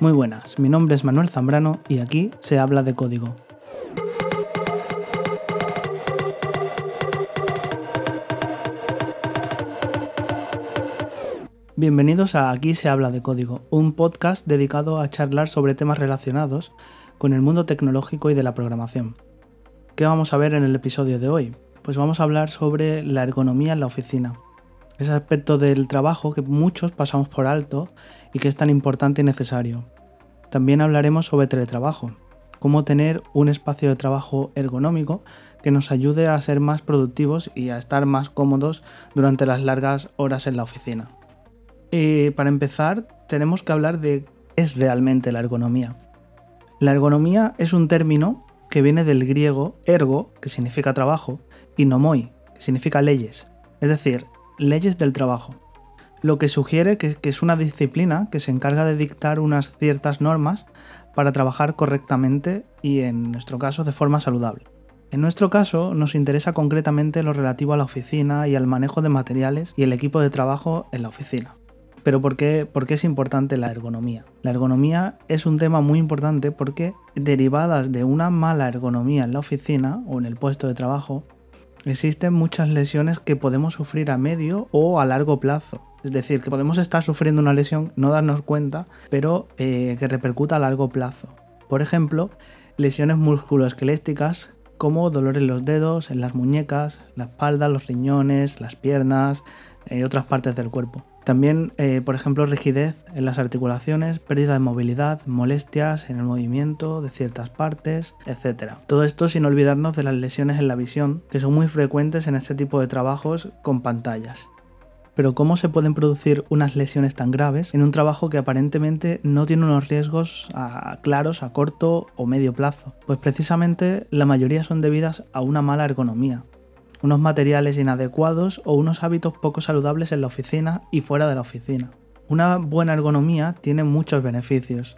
Muy buenas, mi nombre es Manuel Zambrano y aquí se habla de código. Bienvenidos a Aquí se habla de código, un podcast dedicado a charlar sobre temas relacionados con el mundo tecnológico y de la programación. ¿Qué vamos a ver en el episodio de hoy? Pues vamos a hablar sobre la ergonomía en la oficina, ese aspecto del trabajo que muchos pasamos por alto y que es tan importante y necesario. También hablaremos sobre teletrabajo, cómo tener un espacio de trabajo ergonómico que nos ayude a ser más productivos y a estar más cómodos durante las largas horas en la oficina. Y para empezar, tenemos que hablar de qué es realmente la ergonomía. La ergonomía es un término que viene del griego ergo, que significa trabajo, y nomoi, que significa leyes, es decir, leyes del trabajo lo que sugiere que, es una disciplina que se encarga de dictar unas ciertas normas para trabajar correctamente y en nuestro caso de forma saludable. En nuestro caso nos interesa concretamente lo relativo a la oficina y al manejo de materiales y el equipo de trabajo en la oficina. Pero ¿por qué, ¿por qué, es importante la ergonomía? La ergonomía es un tema muy importante porque derivadas de una mala ergonomía en la oficina o en el puesto de trabajo, existen muchas lesiones que podemos sufrir a medio o a largo plazo. Es decir, que podemos estar sufriendo una lesión, no darnos cuenta, pero eh, que repercuta a largo plazo. Por ejemplo, lesiones musculoesqueléticas como dolor en los dedos, en las muñecas, la espalda, los riñones, las piernas y otras partes del cuerpo. También, eh, por ejemplo, rigidez en las articulaciones, pérdida de movilidad, molestias en el movimiento de ciertas partes, etc. Todo esto sin olvidarnos de las lesiones en la visión, que son muy frecuentes en este tipo de trabajos con pantallas. Pero ¿cómo se pueden producir unas lesiones tan graves en un trabajo que aparentemente no tiene unos riesgos claros a corto o medio plazo? Pues precisamente la mayoría son debidas a una mala ergonomía, unos materiales inadecuados o unos hábitos poco saludables en la oficina y fuera de la oficina. Una buena ergonomía tiene muchos beneficios.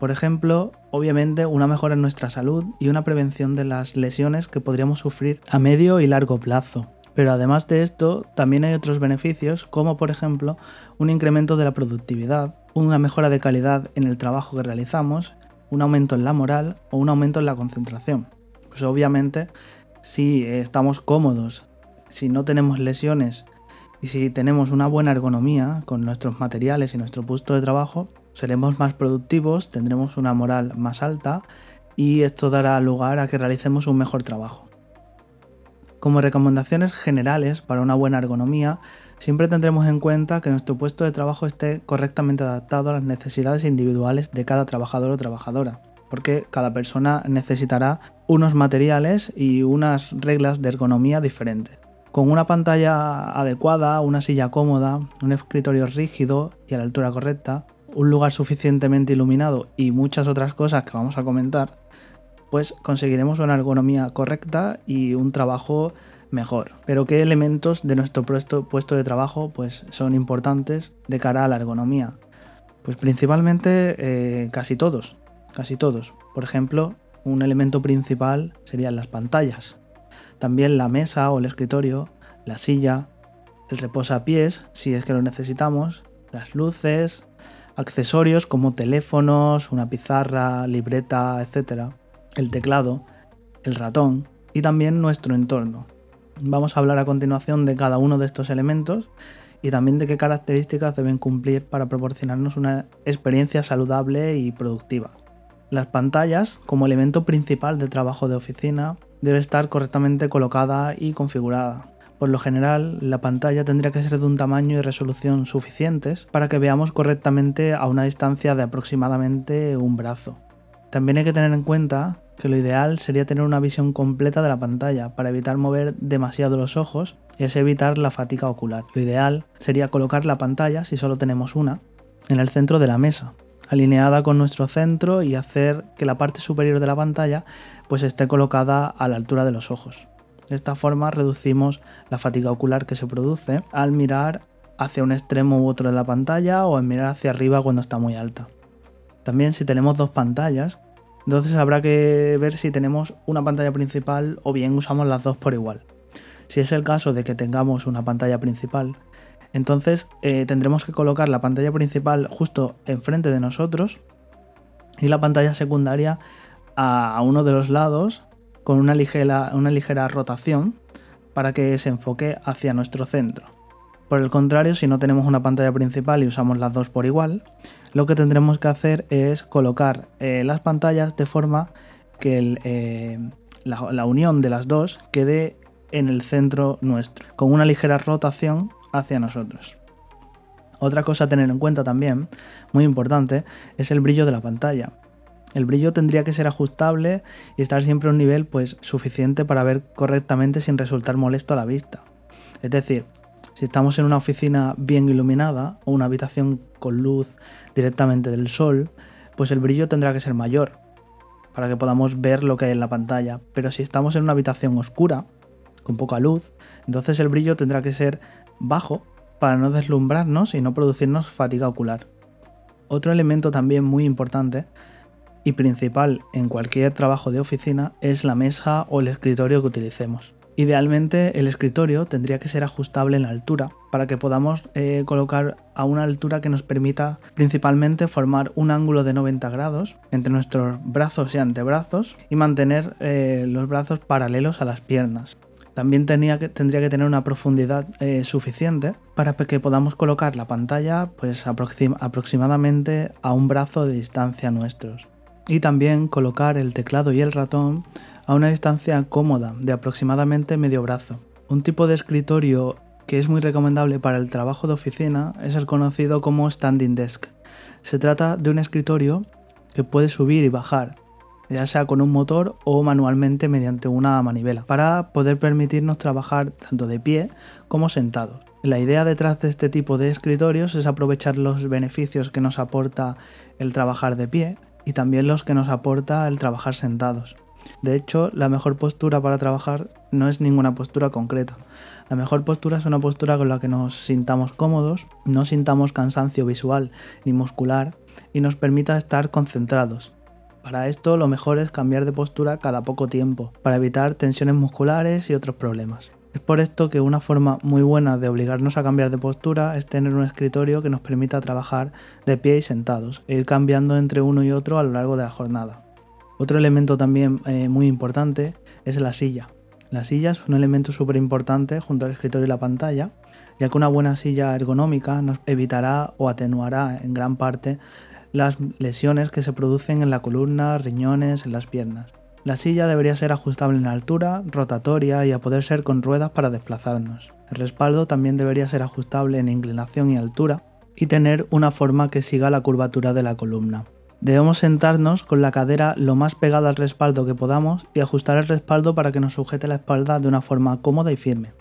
Por ejemplo, obviamente una mejora en nuestra salud y una prevención de las lesiones que podríamos sufrir a medio y largo plazo. Pero además de esto, también hay otros beneficios, como por ejemplo un incremento de la productividad, una mejora de calidad en el trabajo que realizamos, un aumento en la moral o un aumento en la concentración. Pues obviamente, si estamos cómodos, si no tenemos lesiones y si tenemos una buena ergonomía con nuestros materiales y nuestro puesto de trabajo, seremos más productivos, tendremos una moral más alta y esto dará lugar a que realicemos un mejor trabajo. Como recomendaciones generales para una buena ergonomía, siempre tendremos en cuenta que nuestro puesto de trabajo esté correctamente adaptado a las necesidades individuales de cada trabajador o trabajadora, porque cada persona necesitará unos materiales y unas reglas de ergonomía diferentes. Con una pantalla adecuada, una silla cómoda, un escritorio rígido y a la altura correcta, un lugar suficientemente iluminado y muchas otras cosas que vamos a comentar, pues conseguiremos una ergonomía correcta y un trabajo mejor. Pero ¿qué elementos de nuestro puesto, de trabajo pues, son importantes de cara a la ergonomía? Pues principalmente eh, casi todos, casi todos. Por ejemplo, un elemento principal serían las pantallas. También la mesa o el escritorio, la silla, el reposapiés, si es que lo necesitamos, las luces, accesorios como teléfonos, una pizarra, libreta, etc el teclado, el ratón y también nuestro entorno. Vamos a hablar a continuación de cada uno de estos elementos y también de qué características deben cumplir para proporcionarnos una experiencia saludable y productiva. Las pantallas, como elemento principal de trabajo de oficina, debe estar correctamente colocada y configurada. Por lo general, la pantalla tendría que ser de un tamaño y resolución suficientes para que veamos correctamente a una distancia de aproximadamente un brazo. También hay que tener en cuenta que lo ideal sería tener una visión completa de la pantalla para evitar mover demasiado los ojos y así evitar la fatiga ocular. Lo ideal sería colocar la pantalla, si solo tenemos una, en el centro de la mesa, alineada con nuestro centro y hacer que la parte superior de la pantalla pues esté colocada a la altura de los ojos. De esta forma reducimos la fatiga ocular que se produce al mirar hacia un extremo u otro de la pantalla o al mirar hacia arriba cuando está muy alta. También si tenemos dos pantallas, entonces habrá que ver si tenemos una pantalla principal o bien usamos las dos por igual. Si es el caso de que tengamos una pantalla principal, Entonces eh, tendremos que colocar la pantalla principal justo enfrente de nosotros y la pantalla secundaria a, uno de los lados con una ligera, una ligera rotación para que se enfoque hacia nuestro centro. Por el contrario, si no tenemos una pantalla principal y usamos las dos por igual, lo que tendremos que hacer es colocar eh, las pantallas de forma que eh, la, unión de las dos quede en el centro nuestro, con una ligera rotación hacia nosotros. Otra cosa a tener en cuenta también, muy importante, es el brillo de la pantalla. El brillo tendría que ser ajustable y estar siempre a un nivel pues, suficiente para ver correctamente sin resultar molesto a la vista. Es decir, si estamos en una oficina bien iluminada o una habitación con luz directamente del sol, pues el brillo tendrá que ser mayor para que podamos ver lo que hay en la pantalla. Pero si estamos en una habitación oscura, con poca luz, entonces el brillo tendrá que ser bajo para no deslumbrarnos y no producirnos fatiga ocular. Otro elemento también muy importante y principal en cualquier trabajo de oficina es la mesa o el escritorio que utilicemos. Idealmente el escritorio tendría que ser ajustable en altura para que podamos eh, colocar a una altura que nos permita principalmente formar un ángulo de 90 grados entre nuestros brazos y antebrazos y mantener eh, los brazos paralelos a las piernas. También tendría que tener una profundidad eh, suficiente para que podamos colocar la pantalla pues, aproximadamente a un brazo de distancia nuestros. Y también colocar el teclado y el ratón a una distancia cómoda de aproximadamente medio brazo. Un tipo de escritorio que es muy recomendable para el trabajo de oficina es el conocido como standing desk. Se trata de un escritorio que puede subir y bajar, ya sea con un motor o manualmente mediante una manivela, para poder permitirnos trabajar tanto de pie como sentados. La idea detrás de este tipo de escritorios es aprovechar los beneficios que nos aporta el trabajar de pie y también los que nos aporta el trabajar sentados. De hecho, la mejor postura para trabajar no es ninguna postura concreta. La mejor postura es una postura con la que nos sintamos cómodos, no sintamos cansancio visual ni muscular y nos permita estar concentrados. Para esto lo mejor es cambiar de postura cada poco tiempo, para evitar tensiones musculares y otros problemas. Es por esto que una forma muy buena de obligarnos a cambiar de postura es tener un escritorio que nos permita trabajar de pie y sentados, e ir cambiando entre uno y otro a lo largo de la jornada. Otro elemento también eh, muy importante es la silla. La silla es un elemento súper importante junto al escritorio y la pantalla, ya que una buena silla ergonómica nos evitará o atenuará en gran parte las lesiones que se producen en la columna, riñones, en las piernas. La silla debería ser ajustable en altura, rotatoria y a poder ser con ruedas para desplazarnos. El respaldo también debería ser ajustable en inclinación y altura y tener una forma que siga la curvatura de la columna. Debemos sentarnos con la cadera lo más pegada al respaldo que podamos y ajustar el respaldo para que nos sujete la espalda de una forma cómoda y firme.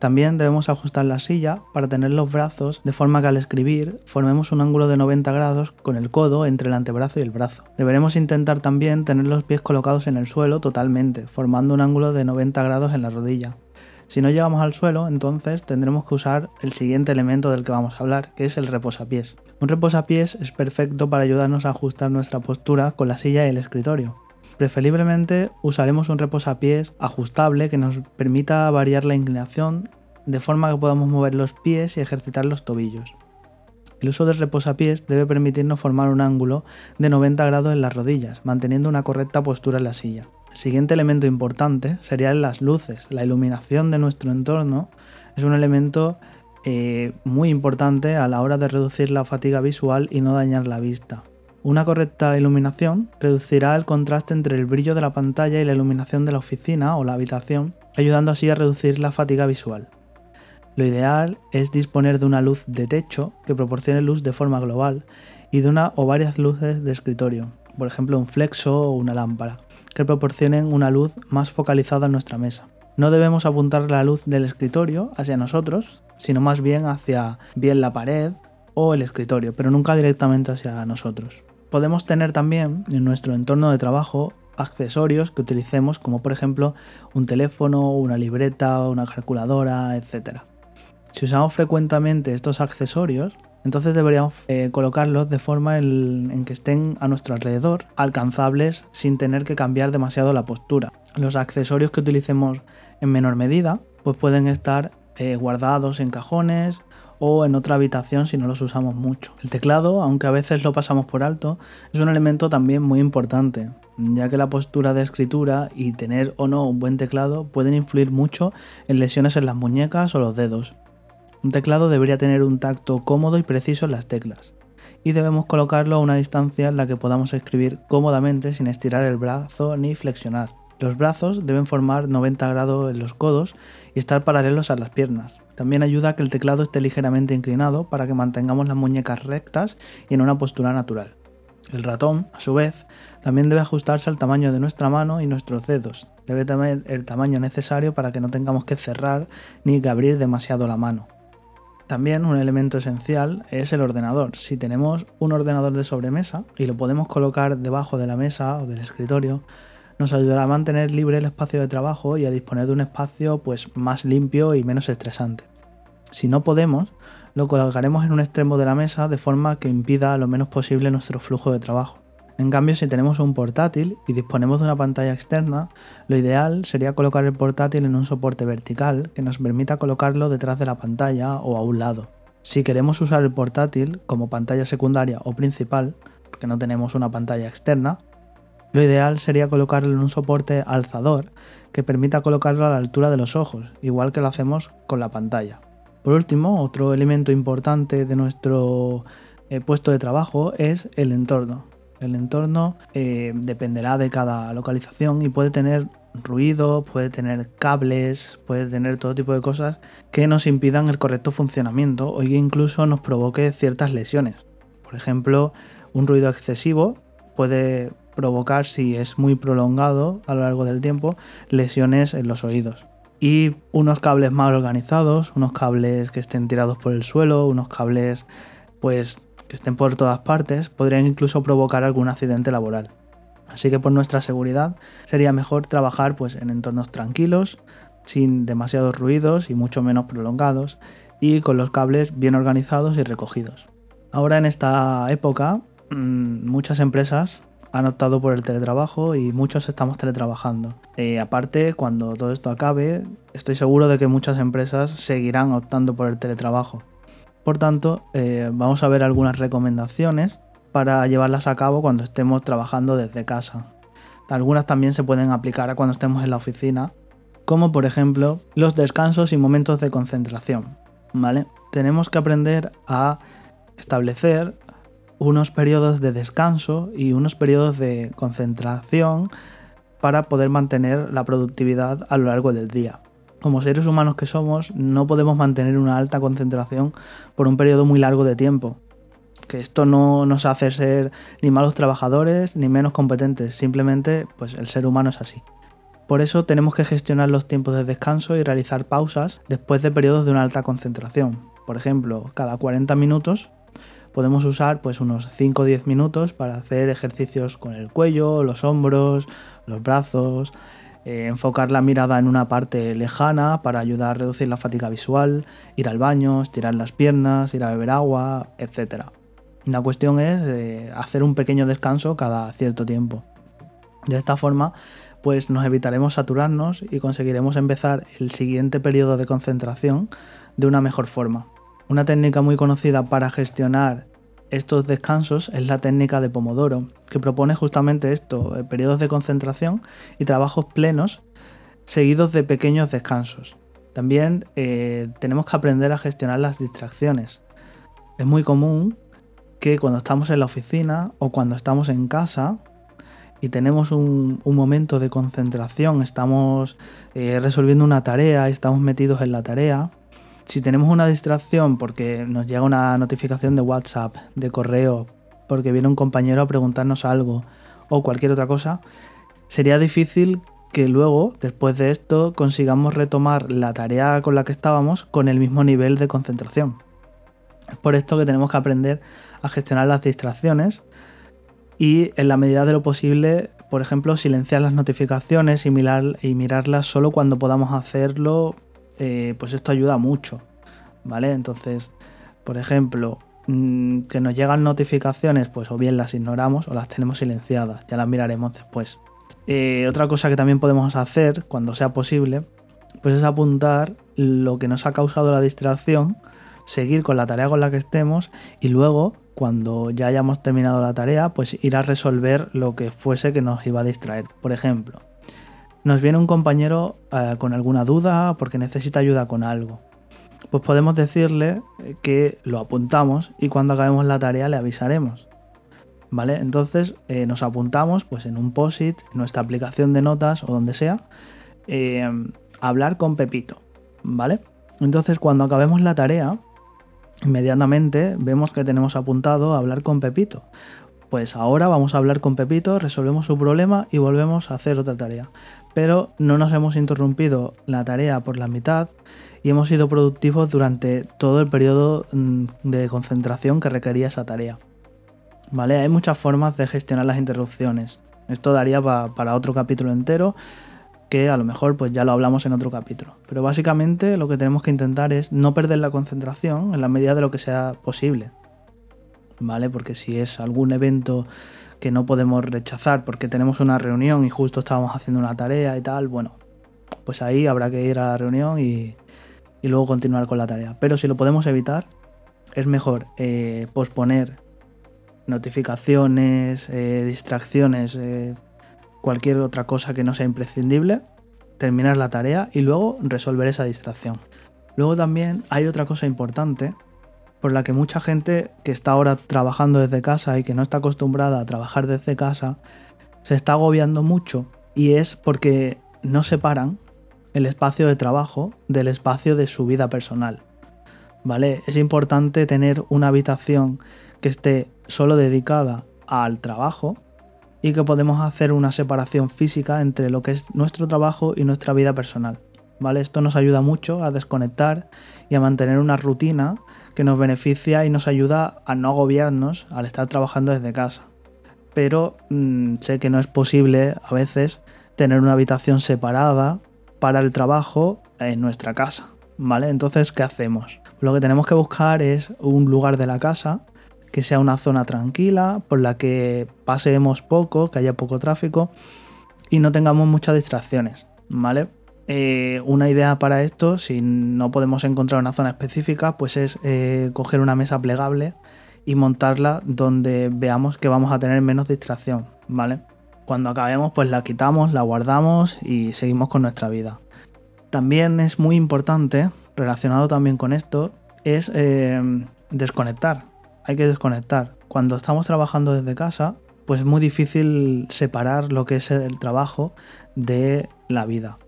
También debemos ajustar la silla para tener los brazos de forma que al escribir formemos un ángulo de 90 grados con el codo entre el antebrazo y el brazo. Deberemos intentar también tener los pies colocados en el suelo totalmente, formando un ángulo de 90 grados en la rodilla. Si no llegamos al suelo, entonces tendremos que usar el siguiente elemento del que vamos a hablar, que es el reposapiés. Un reposapiés es perfecto para ayudarnos a ajustar nuestra postura con la silla y el escritorio. Preferiblemente usaremos un reposapiés ajustable que nos permita variar la inclinación de forma que podamos mover los pies y ejercitar los tobillos. El uso del reposapiés debe permitirnos formar un ángulo de 90 grados en las rodillas, manteniendo una correcta postura en la silla. El siguiente elemento importante serían las luces. La iluminación de nuestro entorno es un elemento eh, muy importante a la hora de reducir la fatiga visual y no dañar la vista. Una correcta iluminación reducirá el contraste entre el brillo de la pantalla y la iluminación de la oficina o la habitación, ayudando así a reducir la fatiga visual. Lo ideal es disponer de una luz de techo que proporcione luz de forma global y de una o varias luces de escritorio, por ejemplo un flexo o una lámpara que proporcionen una luz más focalizada en nuestra mesa. No debemos apuntar la luz del escritorio hacia nosotros, sino más bien hacia bien la pared o el escritorio, pero nunca directamente hacia nosotros. Podemos tener también en nuestro entorno de trabajo accesorios que utilicemos como por ejemplo un teléfono, una libreta, una calculadora, etc. Si usamos frecuentemente estos accesorios, entonces deberíamos eh, colocarlos de forma en, que estén a nuestro alrededor, alcanzables sin tener que cambiar demasiado la postura. Los accesorios que utilicemos en menor medida pues pueden estar eh, guardados en cajones o en otra habitación si no los usamos mucho. El teclado, aunque a veces lo pasamos por alto, es un elemento también muy importante, ya que la postura de escritura y tener o no un buen teclado pueden influir mucho en lesiones en las muñecas o los dedos. Un teclado debería tener un tacto cómodo y preciso en las teclas, y debemos colocarlo a una distancia en la que podamos escribir cómodamente sin estirar el brazo ni flexionar. Los brazos deben formar 90 grados en los codos y estar paralelos a las piernas. También ayuda a que el teclado esté ligeramente inclinado para que mantengamos las muñecas rectas y en una postura natural. El ratón, a su vez, también debe ajustarse al tamaño de nuestra mano y nuestros dedos. Debe tener el tamaño necesario para que no tengamos que cerrar ni que abrir demasiado la mano. También un elemento esencial es el ordenador. Si tenemos un ordenador de sobremesa y lo podemos colocar debajo de la mesa o del escritorio, nos ayudará a mantener libre el espacio de trabajo y a disponer de un espacio pues, más limpio y menos estresante. Si no podemos, lo colocaremos en un extremo de la mesa de forma que impida lo menos posible nuestro flujo de trabajo. En cambio, si tenemos un portátil y disponemos de una pantalla externa, lo ideal sería colocar el portátil en un soporte vertical que nos permita colocarlo detrás de la pantalla o a un lado. Si queremos usar el portátil como pantalla secundaria o principal, porque no tenemos una pantalla externa, lo ideal sería colocarlo en un soporte alzador que permita colocarlo a la altura de los ojos, igual que lo hacemos con la pantalla. Por último, otro elemento importante de nuestro eh, puesto de trabajo es el entorno. El entorno eh, dependerá de cada localización y puede tener ruido, puede tener cables, puede tener todo tipo de cosas que nos impidan el correcto funcionamiento o incluso nos provoque ciertas lesiones. Por ejemplo, un ruido excesivo puede provocar, si es muy prolongado a lo largo del tiempo, lesiones en los oídos. Y unos cables mal organizados, unos cables que estén tirados por el suelo, unos cables pues que estén por todas partes, podrían incluso provocar algún accidente laboral. Así que por nuestra seguridad sería mejor trabajar pues, en entornos tranquilos, sin demasiados ruidos y mucho menos prolongados, y con los cables bien organizados y recogidos. Ahora en esta época, mm, muchas empresas han optado por el teletrabajo y muchos estamos teletrabajando. Eh, aparte, cuando todo esto acabe, estoy seguro de que muchas empresas seguirán optando por el teletrabajo. Por tanto, eh, vamos a ver algunas recomendaciones para llevarlas a cabo cuando estemos trabajando desde casa. Algunas también se pueden aplicar a cuando estemos en la oficina, como por ejemplo los descansos y momentos de concentración. ¿vale? Tenemos que aprender a establecer unos periodos de descanso y unos periodos de concentración para poder mantener la productividad a lo largo del día como seres humanos que somos, no podemos mantener una alta concentración por un periodo muy largo de tiempo. Que esto no nos hace ser ni malos trabajadores ni menos competentes, simplemente pues el ser humano es así. Por eso tenemos que gestionar los tiempos de descanso y realizar pausas después de periodos de una alta concentración. Por ejemplo, cada 40 minutos podemos usar pues unos 5 o 10 minutos para hacer ejercicios con el cuello, los hombros, los brazos, eh, enfocar la mirada en una parte lejana para ayudar a reducir la fatiga visual, ir al baño, estirar las piernas, ir a beber agua, etc. La cuestión es eh, hacer un pequeño descanso cada cierto tiempo. De esta forma, pues nos evitaremos saturarnos y conseguiremos empezar el siguiente periodo de concentración de una mejor forma. Una técnica muy conocida para gestionar estos descansos es la técnica de Pomodoro, que propone justamente esto, eh, periodos de concentración y trabajos plenos seguidos de pequeños descansos. También eh, tenemos que aprender a gestionar las distracciones. Es muy común que cuando estamos en la oficina o cuando estamos en casa y tenemos un, momento de concentración, estamos eh, resolviendo una tarea, estamos metidos en la tarea, si tenemos una distracción porque nos llega una notificación de WhatsApp, de correo, porque viene un compañero a preguntarnos algo o cualquier otra cosa, sería difícil que luego, después de esto, consigamos retomar la tarea con la que estábamos con el mismo nivel de concentración. Es por esto que tenemos que aprender a gestionar las distracciones y en la medida de lo posible, por ejemplo, silenciar las notificaciones y, y mirarlas solo cuando podamos hacerlo eh, pues esto ayuda mucho, ¿vale? Entonces, por ejemplo, mm, que nos llegan notificaciones, pues o bien las ignoramos o las tenemos silenciadas, ya las miraremos después. Eh, otra cosa que también podemos hacer cuando sea posible, pues es apuntar lo que nos ha causado la distracción seguir con la tarea con la que estemos y luego, cuando ya hayamos terminado la tarea, pues ir a resolver lo que fuese que nos iba a distraer. Por ejemplo, nos viene un compañero eh, con alguna duda porque necesita ayuda con algo. Pues podemos decirle que lo apuntamos y cuando acabemos la tarea le avisaremos. ¿Vale? Entonces eh, nos apuntamos pues en un POSIT, en nuestra aplicación de notas o donde sea, eh, hablar con Pepito. ¿Vale? Entonces cuando acabemos la tarea, inmediatamente vemos que tenemos apuntado hablar con Pepito. Pues ahora vamos a hablar con Pepito, resolvemos su problema y volvemos a hacer otra tarea. Pero no nos hemos interrumpido la tarea por la mitad y hemos sido productivos durante todo el periodo mm, de concentración que requería esa tarea. ¿Vale? Hay muchas formas de gestionar las interrupciones. Esto daría para otro capítulo entero, que a lo mejor pues ya lo hablamos en otro capítulo. Pero básicamente lo que tenemos que intentar es no perder la concentración en la medida de lo que sea posible. ¿Vale? Porque si es algún evento que no podemos rechazar porque tenemos una reunión y justo estábamos haciendo una tarea y tal, bueno, pues ahí habrá que ir a la reunión y, luego continuar con la tarea. Pero si lo podemos evitar, es mejor eh, posponer notificaciones, eh, distracciones, eh, cualquier otra cosa que no sea imprescindible, terminar la tarea y luego resolver esa distracción. Luego también hay otra cosa importante por la que mucha gente que está ahora trabajando desde casa y que no está acostumbrada a trabajar desde casa, se está agobiando mucho y es porque no separan el espacio de trabajo del espacio de su vida personal. ¿Vale? Es importante tener una habitación que esté solo dedicada al trabajo y que podemos hacer una separación física entre lo que es nuestro trabajo y nuestra vida personal. ¿Vale? Esto nos ayuda mucho a desconectar y a mantener una rutina que nos beneficia y nos ayuda a no agobiarnos al estar trabajando desde casa. Pero mm, sé que no es posible a veces tener una habitación separada para el trabajo en nuestra casa, ¿vale? Entonces, ¿qué hacemos? Lo que tenemos que buscar es un lugar de la casa que sea una zona tranquila, por la que paseemos poco, que haya poco tráfico y no tengamos muchas distracciones, ¿vale? Eh, una idea para esto, si no podemos encontrar una zona específica, pues es eh, coger una mesa plegable y montarla donde veamos que vamos a tener menos distracción, ¿vale? Cuando acabemos, pues la quitamos, la guardamos y seguimos con nuestra vida. También es muy importante, relacionado también con esto, es eh, desconectar. Hay que desconectar. Cuando estamos trabajando desde casa, pues es muy difícil separar lo que es el trabajo de la vida,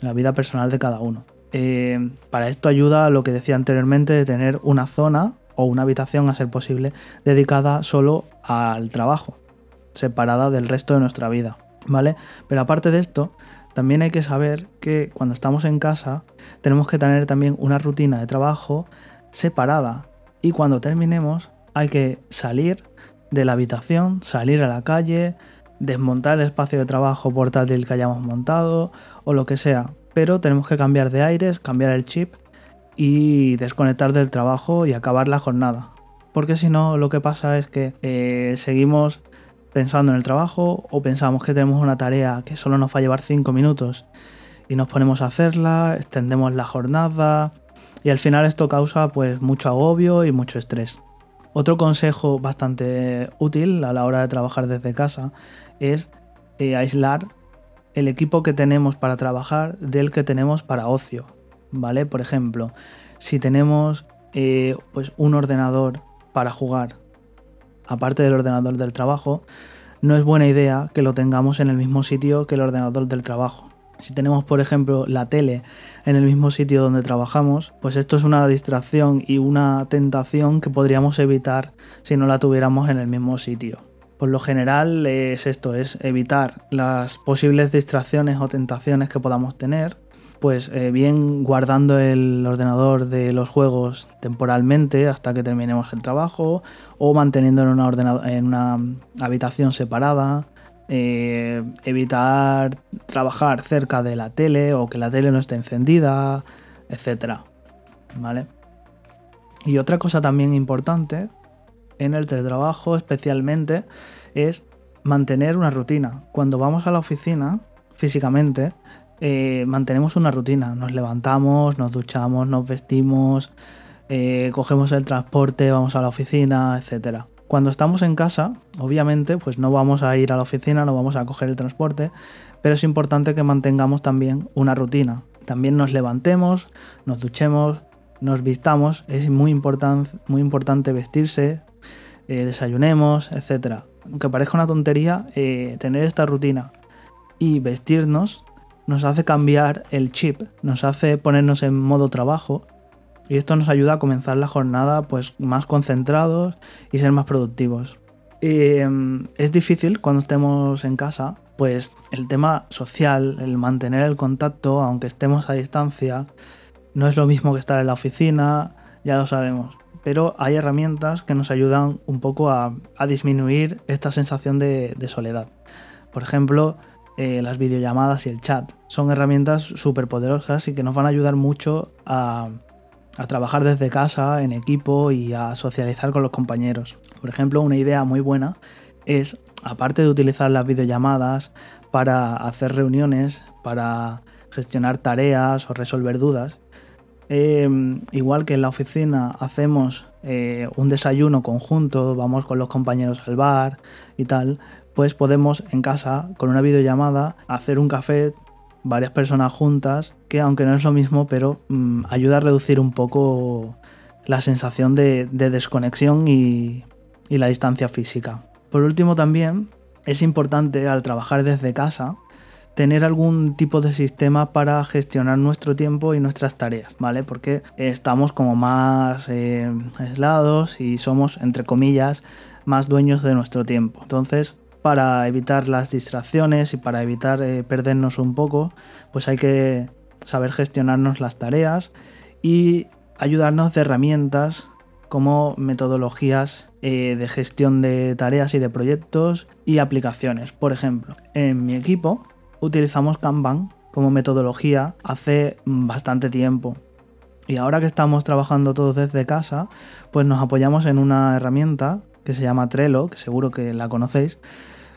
la vida personal de cada uno. Eh, para esto ayuda lo que decía anteriormente de tener una zona o una habitación a ser posible dedicada solo al trabajo separada del resto de nuestra vida, ¿vale? Pero aparte de esto, también hay que saber que cuando estamos en casa tenemos que tener también una rutina de trabajo separada y cuando terminemos hay que salir de la habitación, salir a la calle, desmontar el espacio de trabajo portátil que hayamos montado o lo que sea, pero tenemos que cambiar de aires, cambiar el chip y desconectar del trabajo y acabar la jornada. Porque si no, lo que pasa es que eh, seguimos pensando en el trabajo o pensamos que tenemos una tarea que solo nos va a llevar 5 minutos y nos ponemos a hacerla, extendemos la jornada y al final esto causa pues mucho agobio y mucho estrés. Otro consejo bastante útil a la hora de trabajar desde casa es eh, aislar el equipo que tenemos para trabajar del que tenemos para ocio, ¿vale? Por ejemplo, si tenemos eh, pues un ordenador para jugar aparte del ordenador del trabajo, no es buena idea que lo tengamos en el mismo sitio que el ordenador del trabajo. Si tenemos, por ejemplo, la tele en el mismo sitio donde trabajamos, pues esto es una distracción y una tentación que podríamos evitar si no la tuviéramos en el mismo sitio. Por lo general es esto, es evitar las posibles distracciones o tentaciones que podamos tener pues eh, bien guardando el ordenador de los juegos temporalmente hasta que terminemos el trabajo o manteniéndolo en una, en una habitación separada. Eh, evitar trabajar cerca de la tele o que la tele no esté encendida, etcétera. ¿Vale? Y otra cosa también importante en el teletrabajo especialmente es mantener una rutina. Cuando vamos a la oficina físicamente, eh, mantenemos una rutina. Nos levantamos, nos duchamos, nos vestimos, eh, cogemos el transporte, vamos a la oficina, etc. Cuando estamos en casa, obviamente, pues no vamos a ir a la oficina, no vamos a coger el transporte, pero es importante que mantengamos también una rutina. También nos levantemos, nos duchemos, nos vistamos, es muy, muy importante vestirse, eh, desayunemos, etc. Aunque parezca una tontería, eh, tener esta rutina y vestirnos nos hace cambiar el chip, nos hace ponernos en modo trabajo y esto nos ayuda a comenzar la jornada pues más concentrados y ser más productivos. Em, es difícil cuando estemos en casa, pues el tema social, el mantener el contacto, aunque estemos a distancia, no es lo mismo que estar en la oficina, ya lo sabemos. Pero hay herramientas que nos ayudan un poco a, disminuir esta sensación de, soledad. Por ejemplo, eh, las videollamadas y el chat. Son herramientas súper poderosas y que nos van a ayudar mucho a, a trabajar desde casa, en equipo y a socializar con los compañeros. Por ejemplo, una idea muy buena es, aparte de utilizar las videollamadas para hacer reuniones, para gestionar tareas o resolver dudas, em, igual que en la oficina hacemos eh, un desayuno conjunto, vamos con los compañeros al bar y tal, pues podemos en casa con una videollamada hacer un café varias personas juntas, que aunque no es lo mismo, pero mm, ayuda a reducir un poco la sensación de, desconexión y, la distancia física. Por último también es importante al trabajar desde casa tener algún tipo de sistema para gestionar nuestro tiempo y nuestras tareas, ¿vale? Porque estamos como más eh, aislados y somos, entre comillas, más dueños de nuestro tiempo. Entonces, para evitar las distracciones y para evitar eh, perdernos un poco, pues hay que saber gestionarnos las tareas y ayudarnos de herramientas como metodologías eh, de gestión de tareas y de proyectos y aplicaciones. Por ejemplo, en mi equipo utilizamos Kanban como metodología hace bastante tiempo. Y ahora que estamos trabajando todos desde casa, pues nos apoyamos en una herramienta que se llama Trello, que seguro que la conocéis,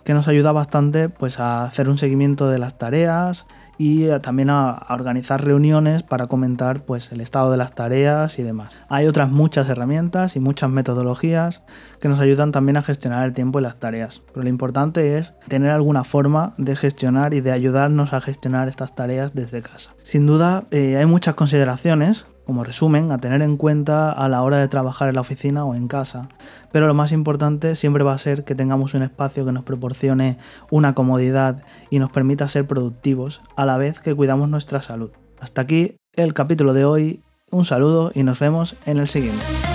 que nos ayuda bastante pues, a hacer un seguimiento de las tareas y también a, organizar reuniones para comentar pues, el estado de las tareas y demás. Hay otras muchas herramientas y muchas metodologías que nos ayudan también a gestionar el tiempo y las tareas. Pero lo importante es tener alguna forma de gestionar y de ayudarnos a gestionar estas tareas desde casa. Sin duda eh, hay muchas consideraciones como resumen, a tener en cuenta a la hora de trabajar en la oficina o en casa. Pero lo más importante siempre va a ser que tengamos un espacio que nos proporcione una comodidad y nos permita ser productivos a la vez que cuidamos nuestra salud. Hasta aquí el capítulo de hoy. Un saludo y nos vemos en el siguiente.